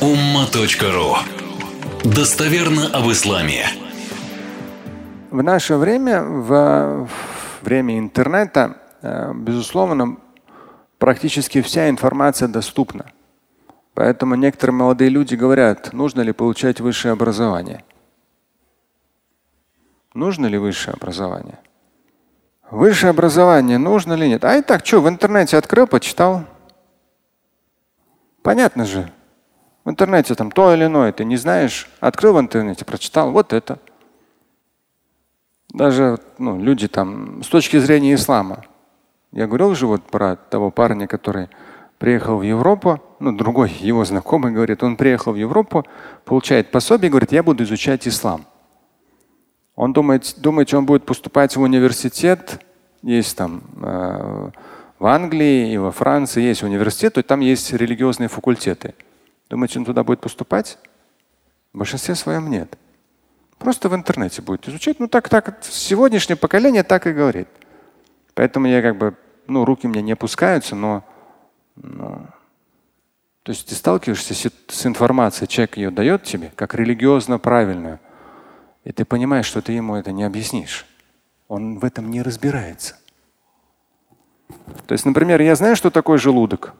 umma.ru Достоверно об исламе. В наше время, в время интернета, э, безусловно, практически вся информация доступна. Поэтому некоторые молодые люди говорят, нужно ли получать высшее образование. Нужно ли высшее образование? Высшее образование нужно ли нет? А и так, что, в интернете открыл, почитал. Понятно же. В интернете там то или иное, ты не знаешь, открыл в интернете, прочитал, вот это. Даже ну, люди там с точки зрения ислама. Я говорил же вот про того парня, который приехал в Европу, ну другой его знакомый говорит, он приехал в Европу, получает пособие, говорит, я буду изучать ислам. Он думает, думаете, он будет поступать в университет, есть там э, в Англии и во Франции есть университет, то там есть религиозные факультеты. Думаете, он туда будет поступать? В большинстве своем нет. Просто в интернете будет изучать. Ну так, так, сегодняшнее поколение так и говорит. Поэтому я как бы, ну, руки мне не опускаются, но, но то есть ты сталкиваешься с, информацией, человек ее дает тебе, как религиозно правильную, и ты понимаешь, что ты ему это не объяснишь. Он в этом не разбирается. То есть, например, я знаю, что такое желудок.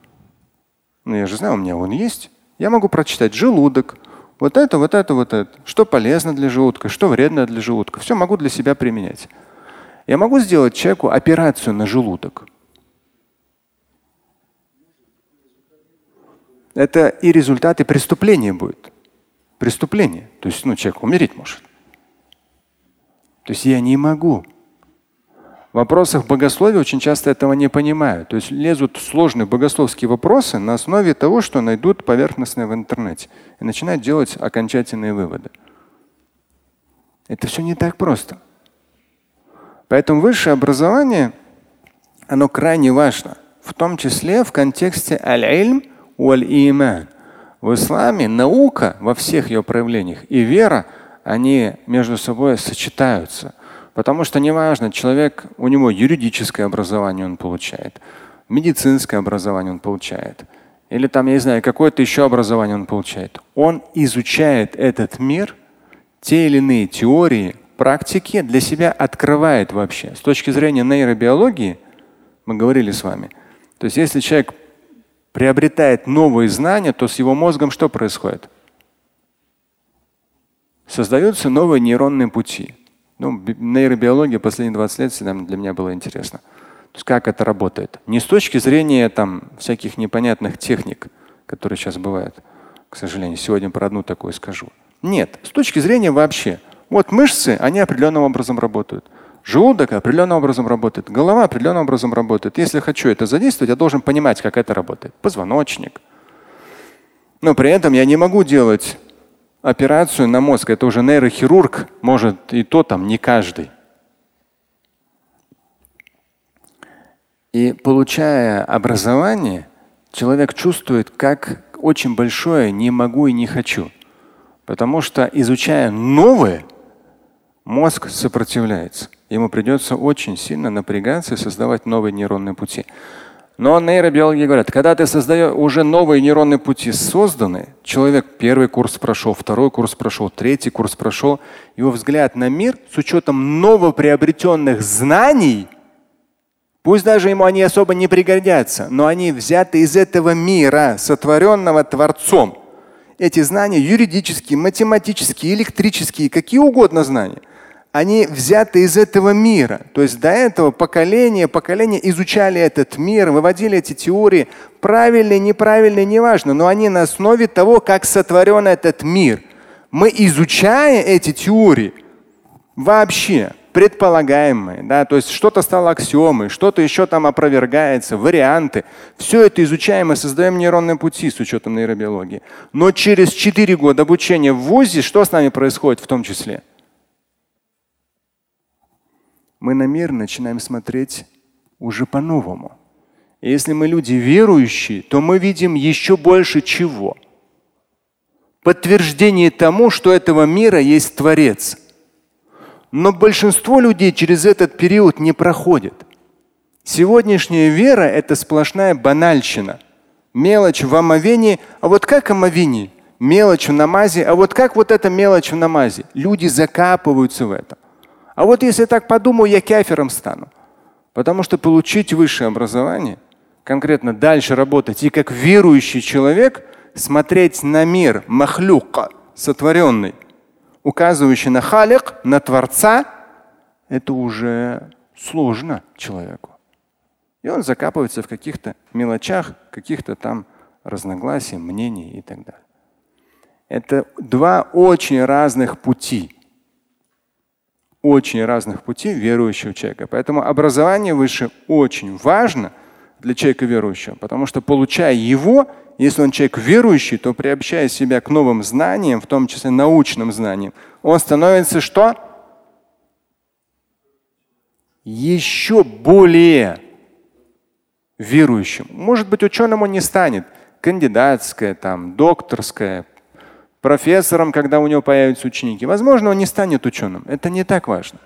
Ну, я же знаю, у меня он есть. Я могу прочитать желудок, вот это, вот это, вот это. Что полезно для желудка, что вредно для желудка. Все могу для себя применять. Я могу сделать человеку операцию на желудок. Это и результаты преступления будет. Преступление. То есть ну, человек умереть может. То есть я не могу в вопросах богословия очень часто этого не понимают. То есть лезут сложные богословские вопросы на основе того, что найдут поверхностное в интернете. И начинают делать окончательные выводы. Это все не так просто. Поэтому высшее образование, оно крайне важно. В том числе в контексте аль-ильм валь-иман. В исламе наука во всех ее проявлениях и вера, они между собой сочетаются – Потому что неважно, человек, у него юридическое образование он получает, медицинское образование он получает, или там, я не знаю, какое-то еще образование он получает. Он изучает этот мир, те или иные теории, практики для себя открывает вообще. С точки зрения нейробиологии, мы говорили с вами, то есть если человек приобретает новые знания, то с его мозгом что происходит? Создаются новые нейронные пути. Ну, нейробиология последние 20 лет всегда для меня было интересно. То есть как это работает. Не с точки зрения там, всяких непонятных техник, которые сейчас бывают, к сожалению. Сегодня про одну такую скажу. Нет, с точки зрения вообще. Вот мышцы, они определенным образом работают. Желудок определенным образом работает, голова определенным образом работает. Если хочу это задействовать, я должен понимать, как это работает. Позвоночник. Но при этом я не могу делать операцию на мозг. Это уже нейрохирург может и то там не каждый. И получая образование, человек чувствует, как очень большое не могу и не хочу. Потому что изучая новое, мозг сопротивляется. Ему придется очень сильно напрягаться и создавать новые нейронные пути. Но нейробиологи говорят, когда ты создаешь уже новые нейронные пути созданы, человек первый курс прошел, второй курс прошел, третий курс прошел, его взгляд на мир с учетом новоприобретенных знаний, пусть даже ему они особо не пригодятся, но они взяты из этого мира, сотворенного Творцом. Эти знания юридические, математические, электрические, какие угодно знания – они взяты из этого мира. То есть до этого поколения, поколения изучали этот мир, выводили эти теории, правильные, неправильные, неважно, но они на основе того, как сотворен этот мир. Мы изучая эти теории вообще, предполагаемые, да, то есть что-то стало аксиомой, что-то еще там опровергается, варианты. Все это изучаем и создаем нейронные пути с учетом нейробиологии. Но через 4 года обучения в ВУЗе что с нами происходит в том числе? Мы на мир начинаем смотреть уже по-новому. Если мы люди верующие, то мы видим еще больше чего? Подтверждение тому, что этого мира есть Творец. Но большинство людей через этот период не проходит. Сегодняшняя вера – это сплошная банальщина. Мелочь в омовении. А вот как омовение? мелочь в намазе. А вот как вот эта мелочь в намазе? Люди закапываются в это. А вот если так подумаю, я кафером стану. Потому что получить высшее образование, конкретно дальше работать и как верующий человек смотреть на мир махлюка, сотворенный, указывающий на халик, на Творца, это уже сложно человеку. И он закапывается в каких-то мелочах, каких-то там разногласий, мнений и так далее. Это два очень разных пути. Очень разных пути верующего человека. Поэтому образование выше очень важно для человека верующего, потому что получая его, если он человек верующий, то приобщая себя к новым знаниям, в том числе научным знаниям, он становится что? Еще более верующим. Может быть, ученым он не станет, кандидатская, там, докторская, профессором, когда у него появятся ученики. Возможно, он не станет ученым. Это не так важно.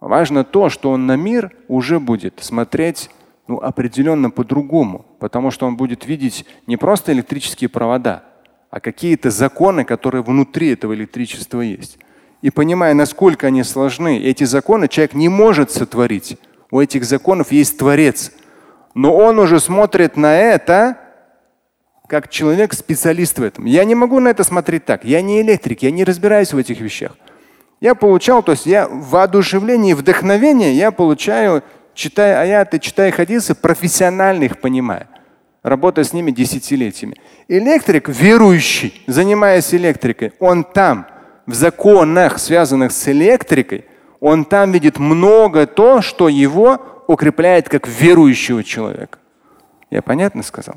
Важно то, что он на мир уже будет смотреть ну, определенно по-другому, потому что он будет видеть не просто электрические провода, а какие-то законы, которые внутри этого электричества есть. И понимая, насколько они сложны, эти законы человек не может сотворить. У этих законов есть Творец. Но он уже смотрит на это как человек, специалист в этом. Я не могу на это смотреть так. Я не электрик, я не разбираюсь в этих вещах. Я получал, то есть я в воодушевлении, вдохновение я получаю читая аяты, читая хадисы, профессионально их понимая, работая с ними десятилетиями. Электрик, верующий, занимаясь электрикой, он там, в законах, связанных с электрикой, он там видит много то, что его укрепляет как верующего человека. Я понятно сказал?